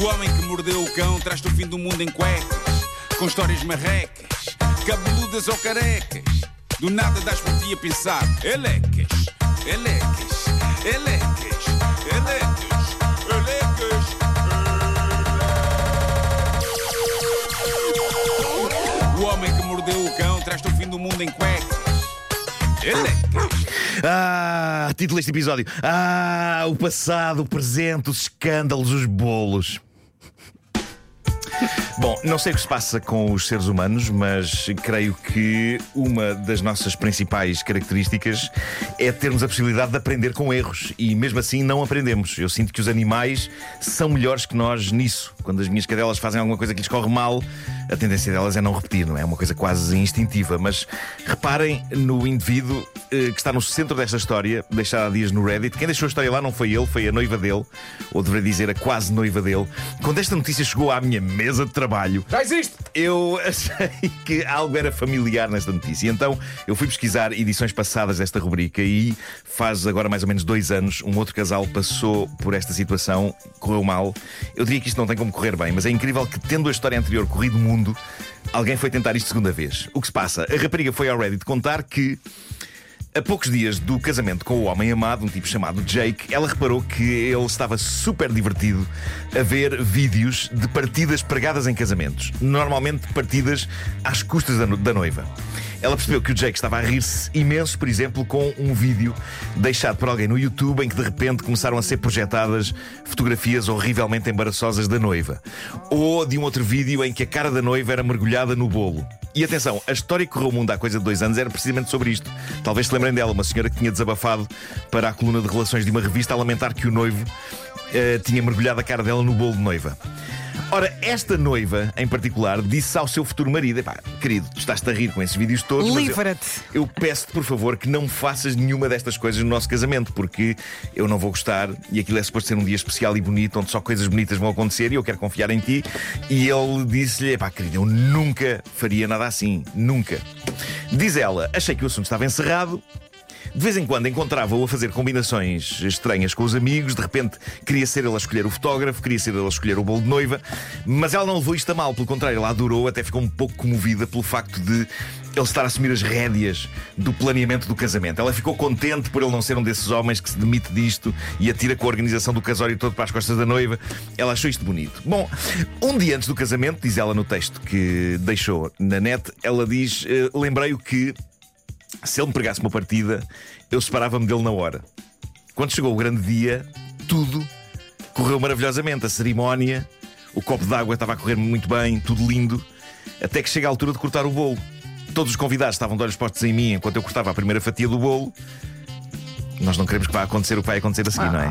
O homem que mordeu o cão traz-te o fim do mundo em cuecas, com histórias marrecas, cabeludas ou carecas. Do nada das por ti a pensar, elecas, elecas, elecas, elecas, elecas. O homem que mordeu o cão traz-te o fim do mundo em cuecas. Ah, título deste episódio. Ah, o passado, o presente, os escândalos, os bolos. Bom, não sei o que se passa com os seres humanos, mas creio que uma das nossas principais características é termos a possibilidade de aprender com erros e mesmo assim não aprendemos. Eu sinto que os animais são melhores que nós nisso. Quando as minhas cadelas fazem alguma coisa que lhes corre mal, a tendência delas é não repetir, não é? É uma coisa quase instintiva. Mas reparem no indivíduo eh, que está no centro desta história, deixada há dias no Reddit. Quem deixou a história lá não foi ele, foi a noiva dele, ou deveria dizer a quase noiva dele. Quando esta notícia chegou à minha mesa de trabalho, Já existe! eu achei que algo era familiar nesta notícia. E Então eu fui pesquisar edições passadas desta rubrica e faz agora mais ou menos dois anos um outro casal passou por esta situação, correu mal. Eu diria que isto não tem como correr bem, mas é incrível que, tendo a história anterior corrido o mundo, alguém foi tentar isto segunda vez. O que se passa? A rapariga foi ao Reddit contar que. A poucos dias do casamento com o homem amado, um tipo chamado Jake, ela reparou que ele estava super divertido a ver vídeos de partidas pregadas em casamentos. Normalmente partidas às custas da, no- da noiva. Ela percebeu que o Jake estava a rir-se imenso, por exemplo, com um vídeo deixado por alguém no YouTube em que de repente começaram a ser projetadas fotografias horrivelmente embaraçosas da noiva. Ou de um outro vídeo em que a cara da noiva era mergulhada no bolo. E atenção, a história que correu o mundo há coisa de dois anos era precisamente sobre isto. Talvez se lembrem dela, uma senhora que tinha desabafado para a coluna de relações de uma revista a lamentar que o noivo eh, tinha mergulhado a cara dela no bolo de noiva. Ora, esta noiva, em particular, disse ao seu futuro marido: Epá, querido, tu estás-te a rir com esses vídeos todos. mas eu- Livra-te. Eu peço-te, por favor, que não faças nenhuma destas coisas no nosso casamento, porque eu não vou gostar e aquilo é suposto ser um dia especial e bonito, onde só coisas bonitas vão acontecer e eu quero confiar em ti. E ele disse-lhe: Epá, querido, eu nunca faria nada assim. Nunca. Diz ela: Achei que o assunto estava encerrado. De vez em quando encontrava-o a fazer combinações estranhas com os amigos, de repente queria ser ele a escolher o fotógrafo, queria ser ele a escolher o bolo de noiva, mas ela não levou isto a mal, pelo contrário, ela adorou, até ficou um pouco comovida pelo facto de ele estar a assumir as rédeas do planeamento do casamento. Ela ficou contente por ele não ser um desses homens que se demite disto e atira com a organização do casório todo para as costas da noiva. Ela achou isto bonito. Bom, um dia antes do casamento, diz ela no texto que deixou na net, ela diz: eh, Lembrei-o que se ele me pregasse uma partida, eu separava-me dele na hora. Quando chegou o grande dia, tudo correu maravilhosamente. A cerimónia, o copo d'água estava a correr muito bem, tudo lindo, até que chega a altura de cortar o bolo. Todos os convidados estavam de olhos postos em mim enquanto eu cortava a primeira fatia do bolo. Nós não queremos que vá acontecer o que vai acontecer a seguir, não é?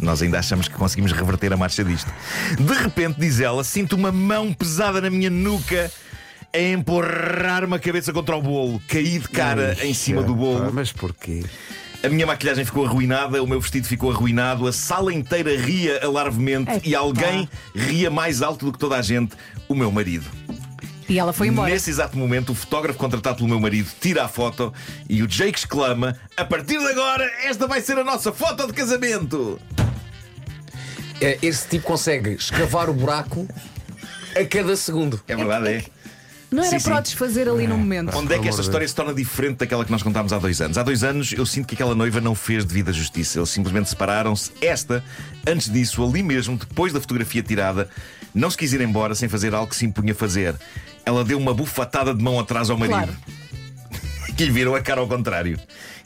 Nós ainda achamos que conseguimos reverter a marcha disto. De repente, diz ela, sinto uma mão pesada na minha nuca a empurrar-me a cabeça contra o bolo. Caí de cara em cima do bolo. mas porquê? A minha maquilhagem ficou arruinada, o meu vestido ficou arruinado, a sala inteira ria alarvemente Epá. e alguém ria mais alto do que toda a gente: o meu marido. E ela foi embora. Nesse exato momento, o fotógrafo contratado pelo meu marido tira a foto e o Jake exclama: A partir de agora, esta vai ser a nossa foto de casamento! É, Esse tipo consegue escavar o buraco a cada segundo. É verdade, é. Não era Sim, para sim. o desfazer ali no momento. Onde é que esta história se torna diferente daquela que nós contámos há dois anos? Há dois anos eu sinto que aquela noiva não fez devida justiça. Eles simplesmente separaram-se. Esta, antes disso, ali mesmo, depois da fotografia tirada, não se quis ir embora sem fazer algo que se impunha fazer. Ela deu uma bufatada de mão atrás ao marido. Claro. Que lhe virou a cara ao contrário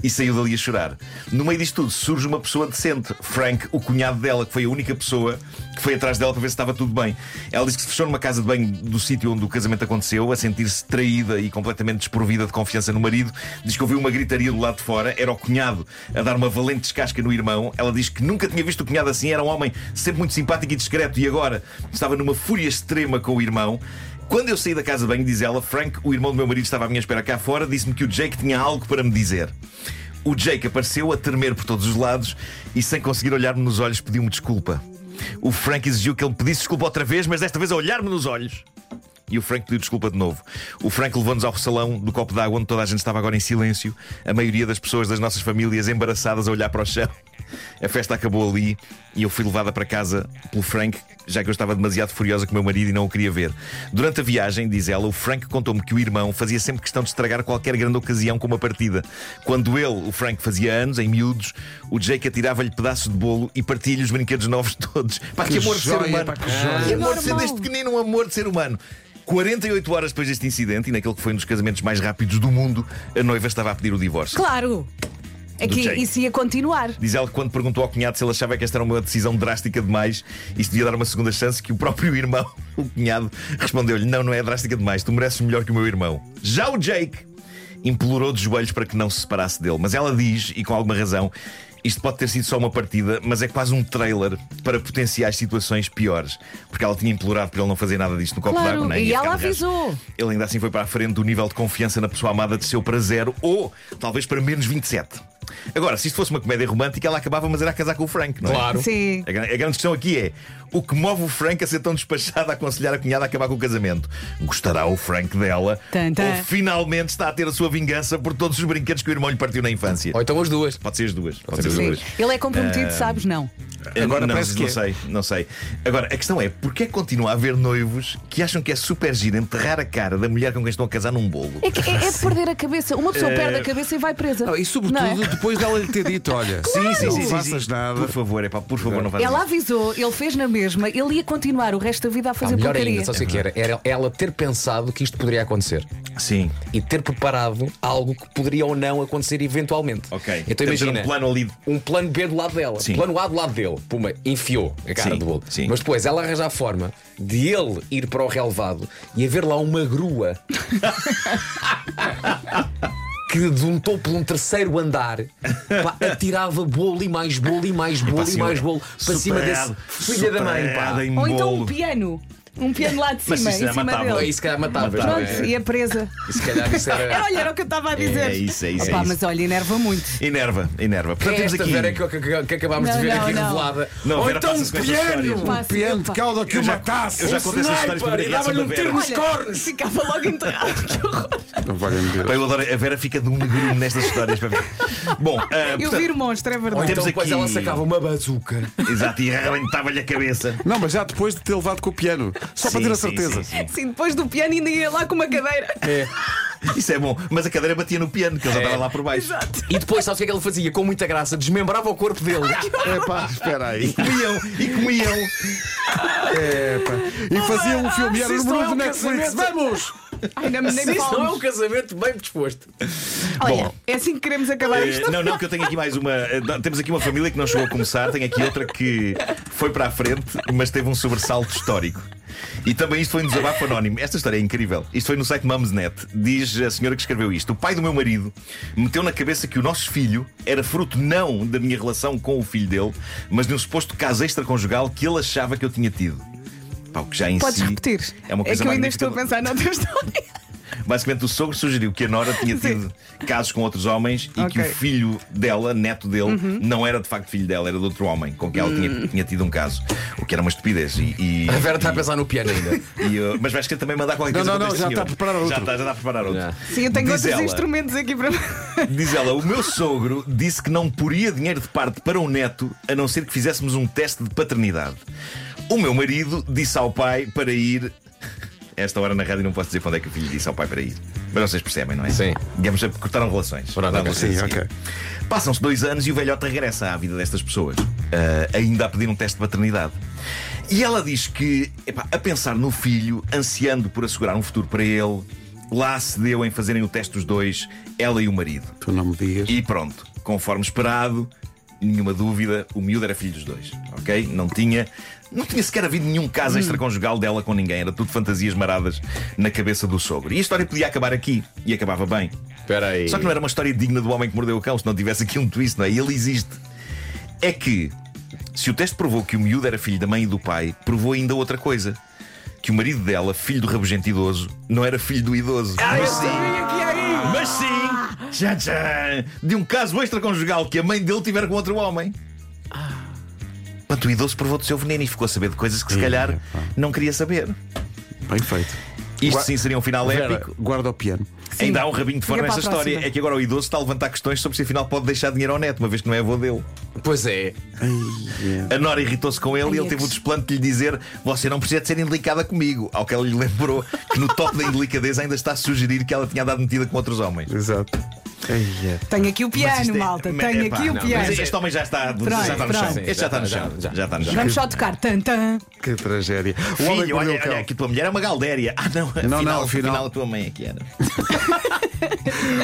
e saiu dali a chorar. No meio disto tudo surge uma pessoa decente, Frank, o cunhado dela, que foi a única pessoa que foi atrás dela para ver se estava tudo bem. Ela disse que se fechou numa casa de banho do sítio onde o casamento aconteceu, a sentir-se traída e completamente desprovida de confiança no marido. Diz que ouviu uma gritaria do lado de fora, era o cunhado a dar uma valente descasca no irmão. Ela diz que nunca tinha visto o cunhado assim, era um homem sempre muito simpático e discreto e agora estava numa fúria extrema com o irmão. Quando eu saí da casa de banho, diz ela, Frank, o irmão do meu marido, estava à minha espera cá fora, disse-me que o Jake tinha algo para me dizer. O Jake apareceu a tremer por todos os lados e, sem conseguir olhar-me nos olhos, pediu-me desculpa. O Frank exigiu que ele me pedisse desculpa outra vez, mas desta vez a olhar-me nos olhos. E o Frank pediu desculpa de novo. O Frank levou-nos ao salão do copo d'água onde toda a gente estava agora em silêncio, a maioria das pessoas das nossas famílias embaraçadas a olhar para o chão. A festa acabou ali e eu fui levada para casa pelo Frank, já que eu estava demasiado furiosa com o meu marido e não o queria ver. Durante a viagem, diz ela, o Frank contou-me que o irmão fazia sempre questão de estragar qualquer grande ocasião com uma partida. Quando ele, o Frank, fazia anos, em miúdos, o Jake atirava-lhe pedaços de bolo e partia-lhe os brinquedos novos todos. Pá, que, Que amor de ser joia, humano! pá, que joia. Que amor de ser deste pequenino, um amor de ser humano. 48 horas depois deste incidente e naquele que foi um dos casamentos mais rápidos do mundo, a noiva estava a pedir o divórcio. Claro! É que Jake. isso ia continuar. Diz ela que quando perguntou ao cunhado se ele achava que esta era uma decisão drástica demais e se devia dar uma segunda chance, que o próprio irmão, o cunhado, respondeu-lhe: Não, não é drástica demais, tu mereces melhor que o meu irmão. Já o Jake implorou de joelhos para que não se separasse dele, mas ela diz, e com alguma razão, isto pode ter sido só uma partida, mas é quase um trailer para potenciais situações piores. Porque ela tinha implorado para ele não fazer nada disto no copo Claro, d'água, nem e ia ela avisou. Ele ainda assim foi para a frente, o nível de confiança na pessoa amada desceu para zero ou talvez para menos 27. Agora, se isto fosse uma comédia romântica, ela acabava, mas era a casar com o Frank, não é? Claro. Sim. A, a grande questão aqui é: o que move o Frank a ser tão despachado a aconselhar a cunhada a acabar com o casamento? Gostará o Frank dela? Tan, tan. Ou finalmente está a ter a sua vingança por todos os brinquedos que o irmão lhe partiu na infância? Ou então as duas. Pode ser as duas. Pode ser as duas. Ele é comprometido, sabes? Não. Agora não, parece não que é. sei, não sei. Agora, a questão é: porquê é que continua a haver noivos que acham que é super giro enterrar a cara da mulher com quem estão a casar num bolo? É, que é, é de perder a cabeça. Uma pessoa perde a cabeça e vai presa. Não, e sobretudo Não é? Depois dela lhe ter dito: olha, Sim, sim, não sim, sim, faças sim. nada. Por favor, é pá, por favor, não faças Ela avisou, ele fez na mesma, ele ia continuar o resto da vida a Ah, fazer melhor porcaria. ainda, só sei o que era. Era ela ter pensado que isto poderia acontecer Sim. e ter preparado algo que poderia ou não acontecer eventualmente. Ok. Então Temos imagina. um plano ali. um plano B do lado dela, Sim. plano A do lado dele, puma, enfiou a cara Sim, do bolo. sim. Mas depois ela arranja a forma de ele ir para o relevado e haver lá uma grua que de um topo de um terceiro andar pá, atirava bolo e mais bolo e mais bolo e sim, mais bolo para cima desse filha da mãe. Pá. Ou então um piano. Um piano lá de Mas cima, isso em é cima matável. Aí dele. se calhar matava. Matava. Pronto, e a presa. E se calhar isso Era, era. olha, era o que eu estava a dizer. É isso, é isso, Opa, é isso. Mas olha, enerva muito. Enerva, enerva. Portanto, é temos esta aqui. Vera que, que- que acabámos Não, de ver não, aqui não. revelada? Não, Ou Vera então um piano! sim, Piano de opa. calda que uma taça. eu já Um contei essas histórias para e dava-lhe um tiro nos cornos! Ficava logo enterrado. Que horror. A Vera fica de um negrume nestas histórias. Bom, ah, Eu viro monstro, é verdade. Temos então depois aqui- ela sacava uma bazuca. exato, e arrebentava-lhe a cabeça. Não, mas já depois de ter levado com o piano. Só para ter a certeza. sim, sim. Sim, depois do piano ainda ia lá com uma cadeira. É. Isso é bom. Mas a cadeira batia no piano, que ele já É. estava lá por baixo. Exato. E depois, sabes o que é que ele fazia? Com muita graça, desmembrava o corpo dele. É pá, espera aí. Comiam, e comiam. É, pá. E fazia um filme, era se o número não é do um Netflix. Vamos! Ai, não, nem me Isso não é um casamento bem disposto. Olha, Bom. é assim que queremos acabar isto. Eh, Não, não, que eu tenho aqui mais uma. eh, Temos aqui uma família que não chegou a começar, tem aqui outra que foi para a frente, mas teve um sobressalto histórico. E também isto foi um desabafo anónimo. Esta história é incrível. Isto foi no site Mumsnet. Diz a senhora que escreveu isto: O pai do meu marido meteu na cabeça que o nosso filho era fruto não da minha relação com o filho dele, mas de um suposto caso extraconjugal que ele achava que eu tinha tido. Pá, o que já em Podes si repetir. É uma coisa que eu ainda estou a pensar noutra história. Basicamente, o sogro sugeriu que a Nora tinha tido casos com outros homens e que Ok. o filho dela, neto dele, não era de facto filho dela, era de outro homem com quem ela tinha, tinha tido um caso. O que era uma estupidez. E, e- A Vera está a pensar no piano ainda. e, uh, mas vais querer também mandar qualquer Não, coisa não, contra não, este já senhor. está a preparar outro. Já está, já está a preparar outro. Já. Sim, eu tenho Diz outros ela. instrumentos aqui para. Diz ela: O meu sogro disse que não poria dinheiro de parte para o neto a não ser que fizéssemos um teste de paternidade. O meu marido disse ao pai para ir. Esta hora na rádio não posso dizer quando é que o filho disse ao pai para ir. Mas vocês percebem, não é? Sim. Digamos, cortaram relações. Pronto, Cortaram ok. relações Sim, ok. Passam-se dois anos e o velhote regressa à vida destas pessoas, ah, ainda a pedir um teste de paternidade. E ela diz que, epá, a pensar no filho, ansiando por assegurar um futuro para ele, lá se deu em fazerem o teste os dois, ela e o marido. Tu não me digas. E pronto, conforme esperado, nenhuma dúvida, o miúdo era filho dos dois, ok? Não tinha. Não tinha sequer havido nenhum caso extraconjugal dela com ninguém, era tudo fantasias maradas na cabeça do sogro. E a história podia acabar aqui, e acabava bem. Espera aí. Só que não era uma história digna do homem que mordeu o cão, se não tivesse aqui um twist, não é? E ele existe. É que, se o teste provou que o miúdo era filho da mãe e do pai, provou ainda outra coisa. Que o marido dela, filho do rabugento idoso, não era filho do idoso. mas sim, mas sim, tchan, tchan, de um caso extraconjugal que a mãe dele tivera com outro homem. Quanto o idoso provou do seu veneno e ficou a saber de coisas que se calhar pá. não queria saber. Bem feito. Isto Gua- sim seria um final Vera, épico. guarda o piano. Ainda há um rabinho de fora Fica para nesta a história. É que agora o idoso está a levantar questões sobre se afinal pode deixar dinheiro ao neto, uma vez que não é avô dele. Pois é. A Nora irritou-se com ele Ai, e ele é teve que- o desplante de lhe dizer: Você não precisa de ser indelicada comigo. Ao que ela lhe lembrou que no topo da indelicadeza ainda está a sugerir que ela tinha dado metida com outros homens. Exato. Tenho aqui o piano, é- malta. Tenho aqui o não, piano. Mas este homem já está, já está no chão. Este já está no chão. já, Já está no chão. Vamos só tocar. Tan, tan. Que tragédia. O homem que olha, olha, que a tua mulher é uma galdéria. Ah, não, Não, afinal, não, afinal- afinal a tua mãe é que era.